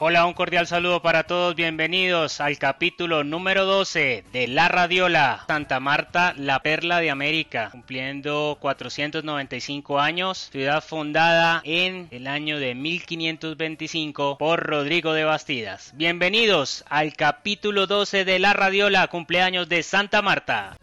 Hola, un cordial saludo para todos. Bienvenidos al capítulo número 12 de La Radiola. Santa Marta, la perla de América, cumpliendo 495 años. Ciudad fundada en el año de 1525 por Rodrigo de Bastidas. Bienvenidos al capítulo 12 de La Radiola, cumpleaños de Santa Marta.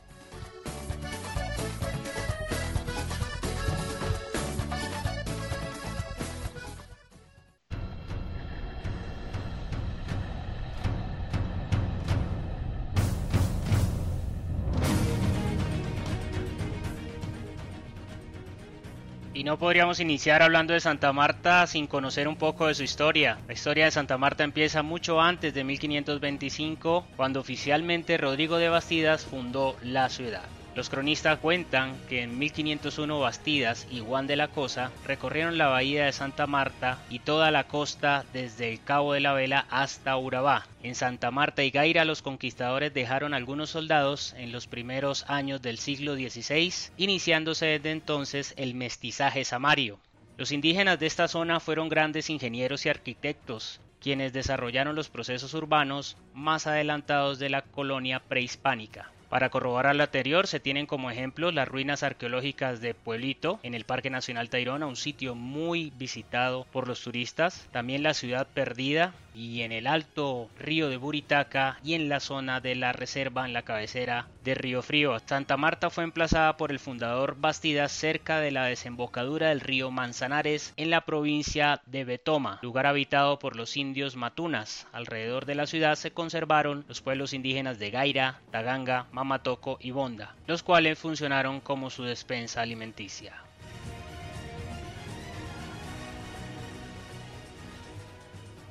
Y no podríamos iniciar hablando de Santa Marta sin conocer un poco de su historia. La historia de Santa Marta empieza mucho antes de 1525, cuando oficialmente Rodrigo de Bastidas fundó la ciudad. Los cronistas cuentan que en 1501 Bastidas y Juan de la Cosa recorrieron la bahía de Santa Marta y toda la costa desde el Cabo de la Vela hasta Urabá. En Santa Marta y Gaira los conquistadores dejaron algunos soldados en los primeros años del siglo XVI, iniciándose desde entonces el mestizaje samario. Los indígenas de esta zona fueron grandes ingenieros y arquitectos, quienes desarrollaron los procesos urbanos más adelantados de la colonia prehispánica. Para corroborar lo anterior se tienen como ejemplo las ruinas arqueológicas de Pueblito en el Parque Nacional Tayrona, un sitio muy visitado por los turistas, también la ciudad perdida y en el alto río de Buritaca y en la zona de la reserva en la cabecera de Río Frío. Santa Marta fue emplazada por el fundador Bastidas cerca de la desembocadura del río Manzanares en la provincia de Betoma, lugar habitado por los indios matunas. Alrededor de la ciudad se conservaron los pueblos indígenas de Gaira, Taganga, Mamatoco y Bonda, los cuales funcionaron como su despensa alimenticia.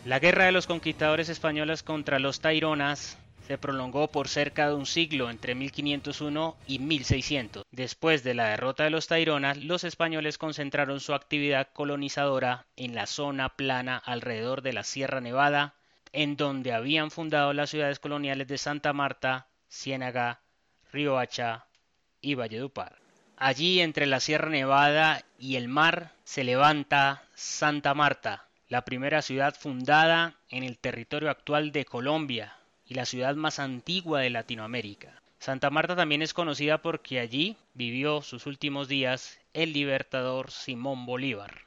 La guerra de los conquistadores españoles contra los taironas se prolongó por cerca de un siglo entre 1501 y 1600. Después de la derrota de los taironas, los españoles concentraron su actividad colonizadora en la zona plana alrededor de la Sierra Nevada, en donde habían fundado las ciudades coloniales de Santa Marta, Ciénaga, Riohacha y Valledupar. Allí entre la Sierra Nevada y el mar se levanta Santa Marta, la primera ciudad fundada en el territorio actual de Colombia y la ciudad más antigua de Latinoamérica. Santa Marta también es conocida porque allí vivió sus últimos días el libertador Simón Bolívar.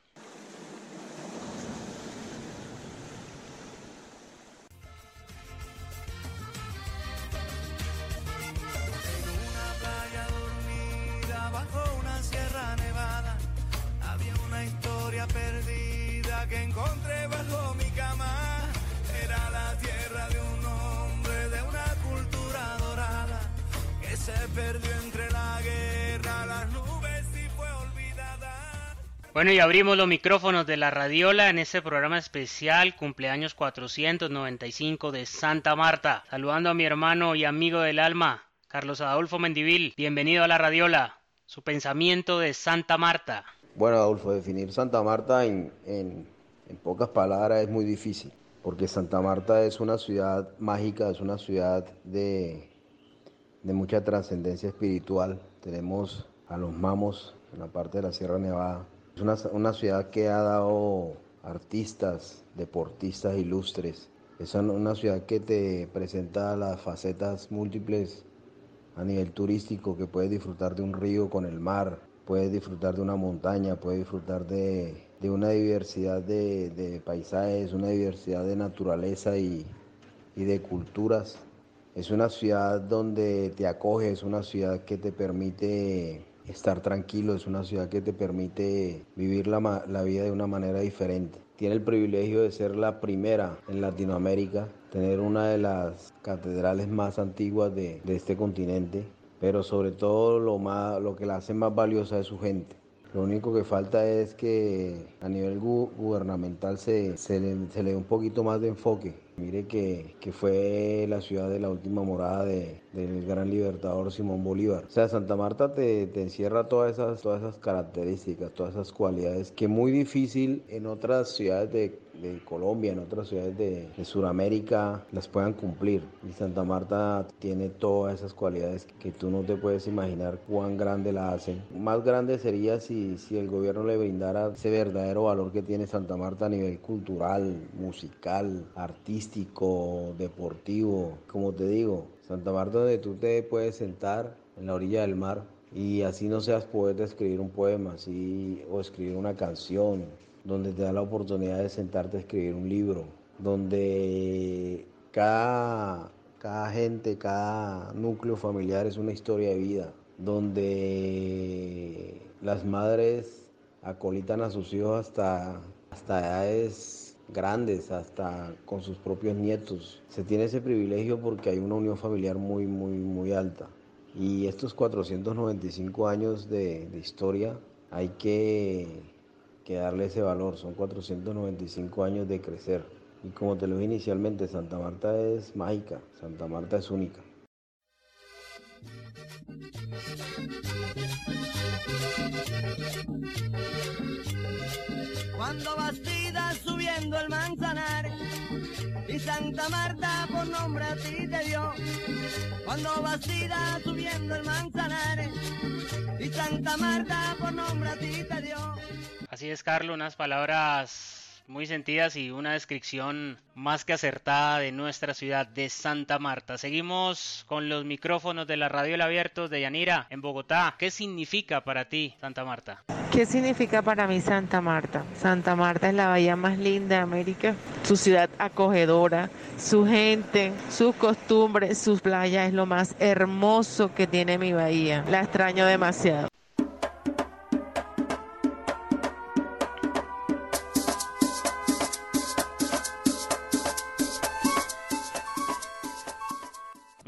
Que encontré bajo mi cama era la tierra de un hombre de una cultura dorada que se perdió entre la guerra, las nubes y fue olvidada. Bueno, y abrimos los micrófonos de la Radiola en este programa especial cumpleaños 495 de Santa Marta. Saludando a mi hermano y amigo del alma, Carlos Adolfo Mendivil. Bienvenido a la Radiola. Su pensamiento de Santa Marta. Bueno, Adolfo, definir Santa Marta en, en en pocas palabras es muy difícil, porque Santa Marta es una ciudad mágica, es una ciudad de, de mucha trascendencia espiritual. Tenemos a los mamos en la parte de la Sierra Nevada. Es una, una ciudad que ha dado artistas, deportistas ilustres. Es una ciudad que te presenta las facetas múltiples a nivel turístico, que puedes disfrutar de un río con el mar, puedes disfrutar de una montaña, puedes disfrutar de, de una diversidad de, paisajes, una diversidad de naturaleza y, de culturas. Es una ciudad donde te acoge, es una ciudad que te permite estar tranquilo, es una ciudad que te permite vivir la, la, vida de una manera diferente. Tiene el privilegio de ser la primera en Latinoamérica, tener una de las catedrales más antiguas de, de este continente pero sobre todo lo, más, lo que la hace más valiosa es su gente. Lo único que falta es que a nivel gubernamental se, se, le, se le dé un poquito más de enfoque Mire que, que, fue la ciudad de la última morada de, del gran libertador Simón Bolívar. O sea, Santa Marta te, te, encierra todas esas, todas esas características, todas esas cualidades que muy difícil en otras ciudades de, de Colombia, en otras ciudades de, de Sudamérica las puedan cumplir. Y Santa Marta tiene todas esas cualidades que tú no te puedes imaginar cuán grande la hacen. Más grande sería si, si el gobierno le brindara ese verdadero valor que tiene Santa Marta a nivel cultural, musical, artístico deportivo, como te digo, Santa Marta donde tú te puedes sentar en la orilla del mar y así no seas poeta escribir un poema así, o escribir una canción, donde te da la oportunidad de sentarte a escribir un libro, donde cada, cada gente, cada núcleo familiar es una historia de vida, donde las madres acolitan a sus hijos hasta, hasta edades grandes, hasta con sus propios nietos. Se tiene ese privilegio porque hay una unión familiar muy, muy, muy alta. Y estos 495 años de, historia hay que, que darle ese valor. Son 495 años de crecer. Y como te lo dije inicialmente, Santa Marta es mágica, Santa Marta es única. Cuando subiendo el manzanar y Santa Marta por nombre a ti te dio. Cuando Bastida subiendo el manzanar y Santa Marta por nombre a ti te dio. Así es, Carlos, unas palabras muy sentidas y una descripción más que acertada de nuestra ciudad de Santa Marta. Seguimos con los micrófonos de la radio abiertos de Yanira en Bogotá. ¿Qué significa para ti Santa Marta? ¿Qué significa para mí Santa Marta? Santa Marta es la bahía más linda de América, su ciudad acogedora, su gente, sus costumbres, sus playas es lo más hermoso que tiene mi bahía. La extraño demasiado.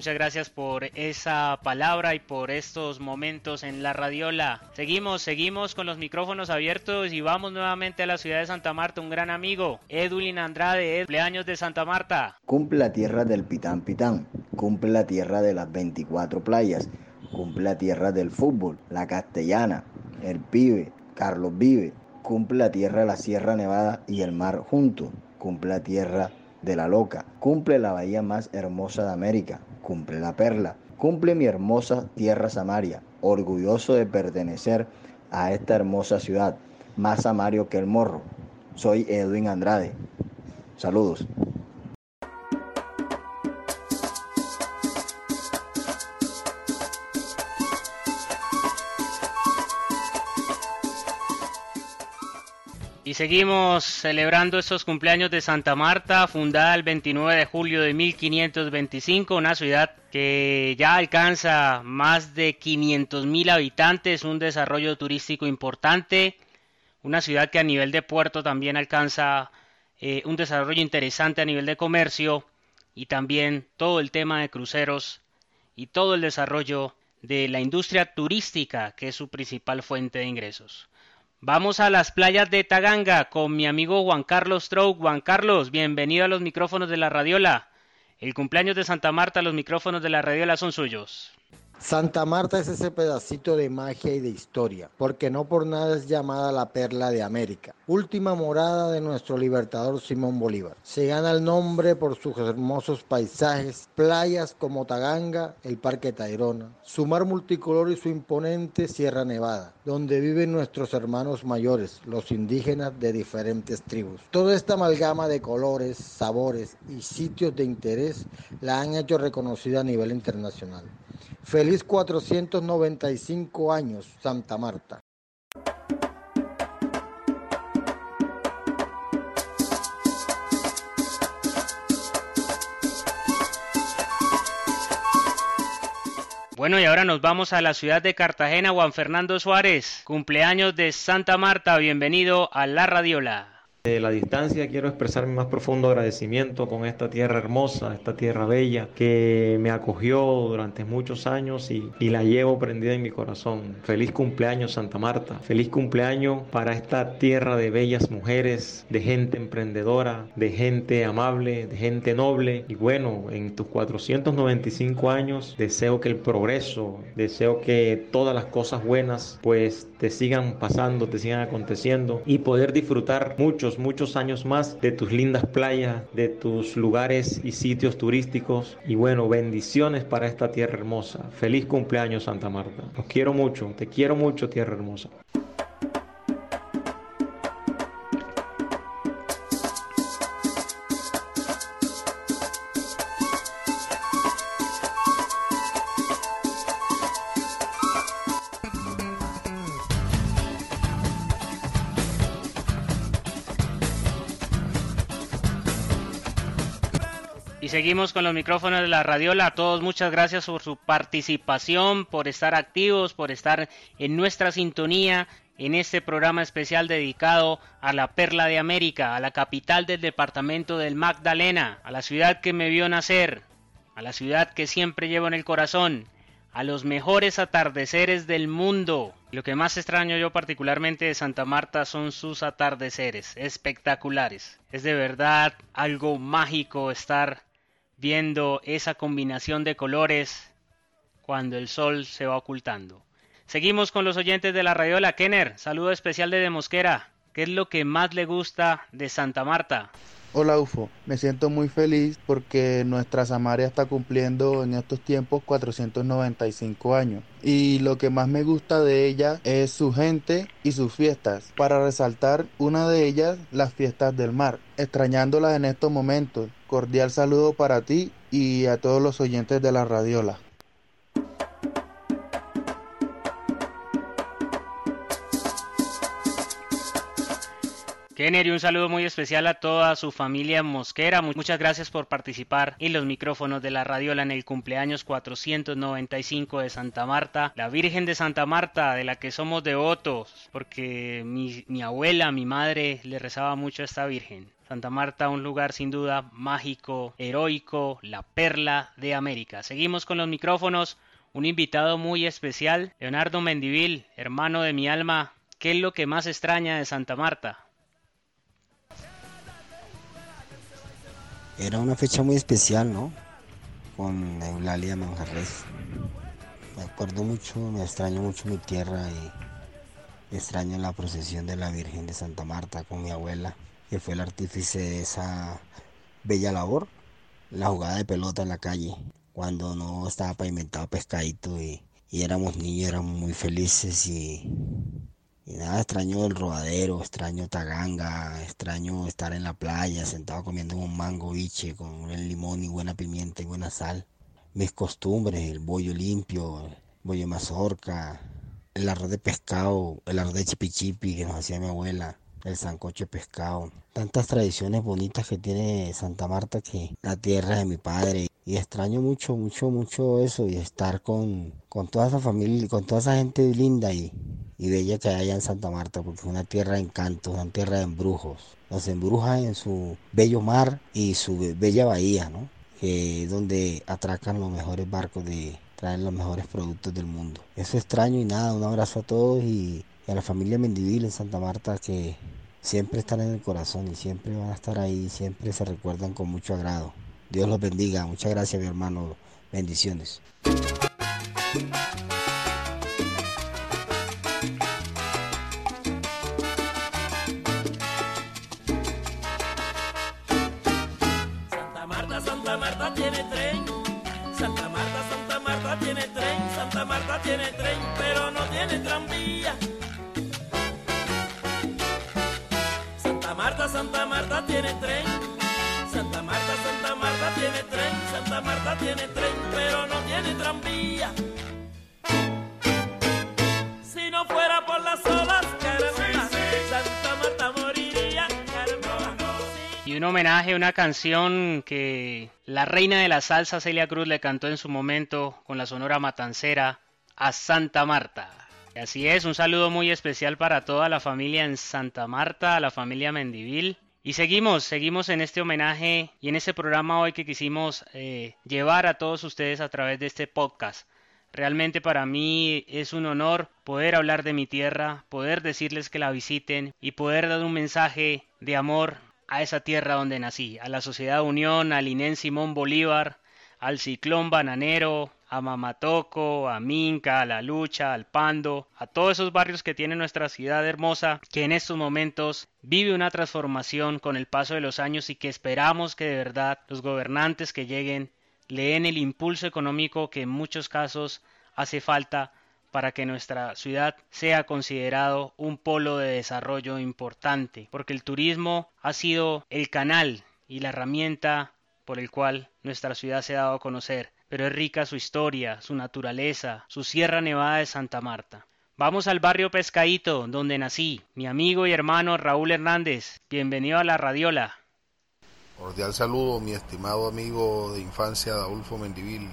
Muchas gracias por esa palabra y por estos momentos en la radiola. Seguimos, seguimos con los micrófonos abiertos y vamos nuevamente a la ciudad de Santa Marta. Un gran amigo, Edwin Andrade, cumpleaños de Santa Marta. Cumple la tierra del Pitán Pitán, cumple la tierra de las 24 playas, cumple la tierra del fútbol, la castellana, el pibe, Carlos Vive, cumple la tierra de la Sierra Nevada y el mar junto, cumple la tierra de la loca, cumple la bahía más hermosa de América, cumple la perla, cumple mi hermosa tierra Samaria, orgulloso de pertenecer a esta hermosa ciudad, más samario que el morro. Soy Edwin Andrade. Saludos. Y seguimos celebrando estos cumpleaños de Santa Marta, fundada el 29 de julio de 1525, una ciudad que ya alcanza más de 500 mil habitantes, un desarrollo turístico importante, una ciudad que a nivel de puerto también alcanza eh, un desarrollo interesante a nivel de comercio y también todo el tema de cruceros y todo el desarrollo de la industria turística, que es su principal fuente de ingresos. Vamos a las playas de Taganga con mi amigo Juan Carlos Stroke. Juan Carlos, bienvenido a los micrófonos de la Radiola. El cumpleaños de Santa Marta, los micrófonos de la Radiola son suyos. Santa Marta es ese pedacito de magia y de historia, porque no por nada es llamada la perla de América, última morada de nuestro libertador Simón Bolívar. Se gana el nombre por sus hermosos paisajes, playas como Taganga, el Parque Tayrona, su mar multicolor y su imponente Sierra Nevada, donde viven nuestros hermanos mayores, los indígenas de diferentes tribus. Toda esta amalgama de colores, sabores y sitios de interés la han hecho reconocida a nivel internacional. Feliz 495 años, Santa Marta. Bueno, y ahora nos vamos a la ciudad de Cartagena, Juan Fernando Suárez, cumpleaños de Santa Marta, bienvenido a La Radiola. De la distancia quiero expresar mi más profundo agradecimiento con esta tierra hermosa, esta tierra bella que me acogió durante muchos años y, la llevo prendida en mi corazón. Feliz cumpleaños Santa Marta, feliz cumpleaños para esta tierra de bellas mujeres, de gente emprendedora, de gente amable, de gente noble y bueno, en tus 495 años deseo que el progreso, deseo que todas las cosas buenas pues te sigan pasando, te sigan aconteciendo y poder disfrutar muchos, años más de tus lindas playas, de tus lugares y sitios turísticos. Y bueno, bendiciones para esta tierra hermosa. Feliz cumpleaños Santa Marta. Los quiero mucho, te quiero mucho tierra hermosa. Seguimos con los micrófonos de la radiola. A todos muchas gracias por su participación, por estar activos, por estar en nuestra sintonía en este programa especial dedicado a la Perla de América, a la capital del departamento del Magdalena, a la ciudad que me vio nacer, a la ciudad que siempre llevo en el corazón, a los mejores atardeceres del mundo. Lo que más extraño yo particularmente de Santa Marta son sus atardeceres, espectaculares. Es de verdad algo mágico estar viendo esa combinación de colores cuando el sol se va ocultando. Seguimos con los oyentes de la radiola. Kenner, saludo especial de Mosquera. ¿Qué es lo que más le gusta de Santa Marta? Hola UFO, me siento muy feliz porque nuestra Samaria está cumpliendo en estos tiempos 495 años y lo que más me gusta de ella es su gente y sus fiestas. Para resaltar una de ellas, las fiestas del mar, extrañándolas en estos momentos. Cordial saludo para ti y a todos los oyentes de la radiola. Kenner y un saludo muy especial a toda su familia mosquera. Muchas gracias por participar en los micrófonos de la radiola en el cumpleaños 495 de Santa Marta, la Virgen de Santa Marta, de la que somos devotos, porque mi, mi abuela, mi madre, le rezaba mucho a esta Virgen. Santa Marta, un lugar sin duda mágico, heroico, la perla de América. Seguimos con los micrófonos. Un invitado muy especial, Leonardo Mendivil, hermano de mi alma. ¿Qué es lo que más extraña de Santa Marta? Era una fecha muy especial, ¿no? Con Eulalia Manjarres. Me acuerdo mucho, me extraño mucho mi tierra y extraño la procesión de la Virgen de Santa Marta con mi abuela, que fue el artífice de esa bella labor, la jugada de pelota en la calle, cuando no estaba pavimentado pescadito y, y éramos niños, éramos muy felices y y nada, extraño el rodadero, extraño Taganga, extraño estar en la playa sentado comiendo un mango biche con un limón y buena pimienta y buena sal. Mis costumbres, el bollo limpio, el bollo mazorca, el arroz de pescado, el arroz de chipichipi que nos hacía mi abuela, el sancocho de pescado. Tantas tradiciones bonitas que tiene Santa Marta que la tierra de mi padre. Y extraño mucho, mucho, mucho eso y estar con, con toda esa familia, con toda esa gente linda y, y bella que hay allá en Santa Marta, porque es una tierra de encanto, una tierra de embrujos. Nos embruja en su bello mar y su bella bahía, ¿no? Que es donde atracan los mejores barcos de traen los mejores productos del mundo. Eso extraño y nada, un abrazo a todos y, a la familia Mendivil en Santa Marta que siempre están en el corazón y siempre van a estar ahí, siempre se recuerdan con mucho agrado. Dios los bendiga. Muchas gracias, mi hermano. Bendiciones. Y un homenaje, una canción que la reina de la salsa Celia Cruz le cantó en su momento con la sonora matancera a Santa Marta. Así es, un saludo muy especial para toda la familia en Santa Marta, a la familia Mendivil. Y seguimos, seguimos en este homenaje y en este programa hoy que quisimos eh, llevar a todos ustedes a través de este podcast. Realmente para mí es un honor poder hablar de mi tierra, poder decirles que la visiten y poder dar un mensaje de amor a esa tierra donde nací, a la Sociedad Unión, al Inén Simón Bolívar, al Ciclón Bananero, a Mamatoco, a Minca, a La Lucha, al Pando, a todos esos barrios que tiene nuestra ciudad hermosa, que en estos momentos vive una transformación con el paso de los años y que esperamos que de verdad los gobernantes que lleguen le den el impulso económico que en muchos casos hace falta para que nuestra ciudad sea considerado un polo de desarrollo importante, porque el turismo ha sido el canal y la herramienta por el cual nuestra ciudad se ha dado a conocer, pero es rica su historia, su naturaleza, su Sierra Nevada de Santa Marta. Vamos al barrio Pescadito, donde nací, mi amigo y hermano Raúl Hernández. Bienvenido a la Radiola. Cordial saludo, mi estimado amigo de infancia, Adolfo Mendivil.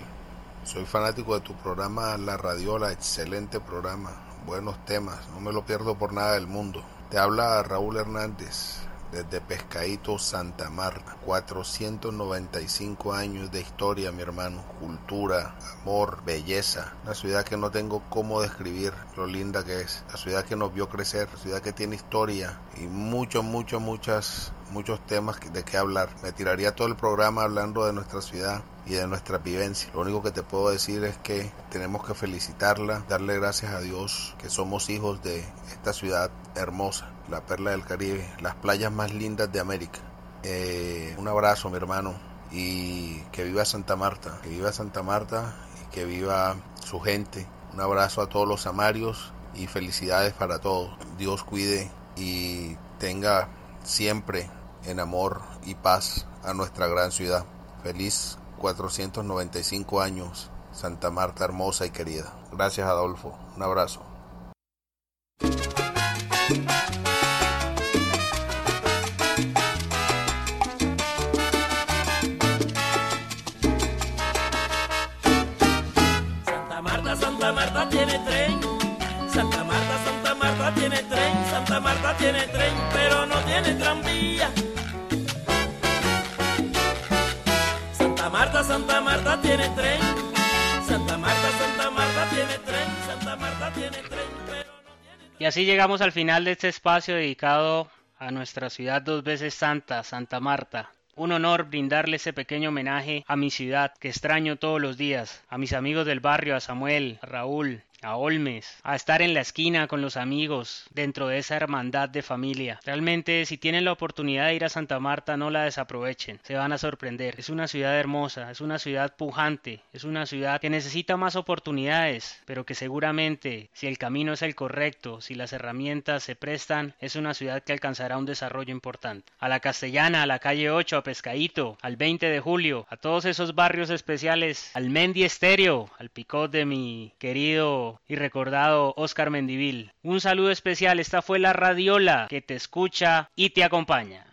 Soy fanático de tu programa La Radiola, excelente programa, buenos temas, no me lo pierdo por nada del mundo. Te habla Raúl Hernández, desde Pescadito, Santa Marta. 495 años de historia, mi hermano. Cultura, amor, belleza. Una ciudad que no tengo cómo describir lo linda que es. La ciudad que nos vio crecer, la ciudad que tiene historia y muchos, muchos, muchas muchos temas de qué hablar. Me tiraría todo el programa hablando de nuestra ciudad y de nuestra vivencia. Lo único que te puedo decir es que tenemos que felicitarla, darle gracias a Dios que somos hijos de esta ciudad hermosa, la perla del Caribe, las playas más lindas de América. Eh, un abrazo, mi hermano, y que viva Santa Marta, que viva Santa Marta y que viva su gente. Un abrazo a todos los amarios y felicidades para todos. Dios cuide y tenga siempre en amor y paz a nuestra gran ciudad. Feliz 495 años, Santa Marta hermosa y querida. Gracias Adolfo, un abrazo. Santa Marta, Santa Marta tiene tren. Y así llegamos al final de este espacio dedicado a nuestra ciudad dos veces santa, Santa Marta. Un honor brindarle ese pequeño homenaje a mi ciudad que extraño todos los días, a mis amigos del barrio, a Samuel, a Raúl, a Olmes, a estar en la esquina con los amigos, dentro de esa hermandad de familia. Realmente, si tienen la oportunidad de ir a Santa Marta, no la desaprovechen, se van a sorprender. Es una ciudad hermosa, es una ciudad pujante, es una ciudad que necesita más oportunidades, pero que seguramente, si el camino es el correcto, si las herramientas se prestan, es una ciudad que alcanzará un desarrollo importante. A la Castellana, a la calle 8, a Pescadito, al 20 de julio, a todos esos barrios especiales, al Mendi Estéreo, al picot de mi querido y recordado Oscar Mendivil. Un saludo especial, esta fue la Radiola que te escucha y te acompaña.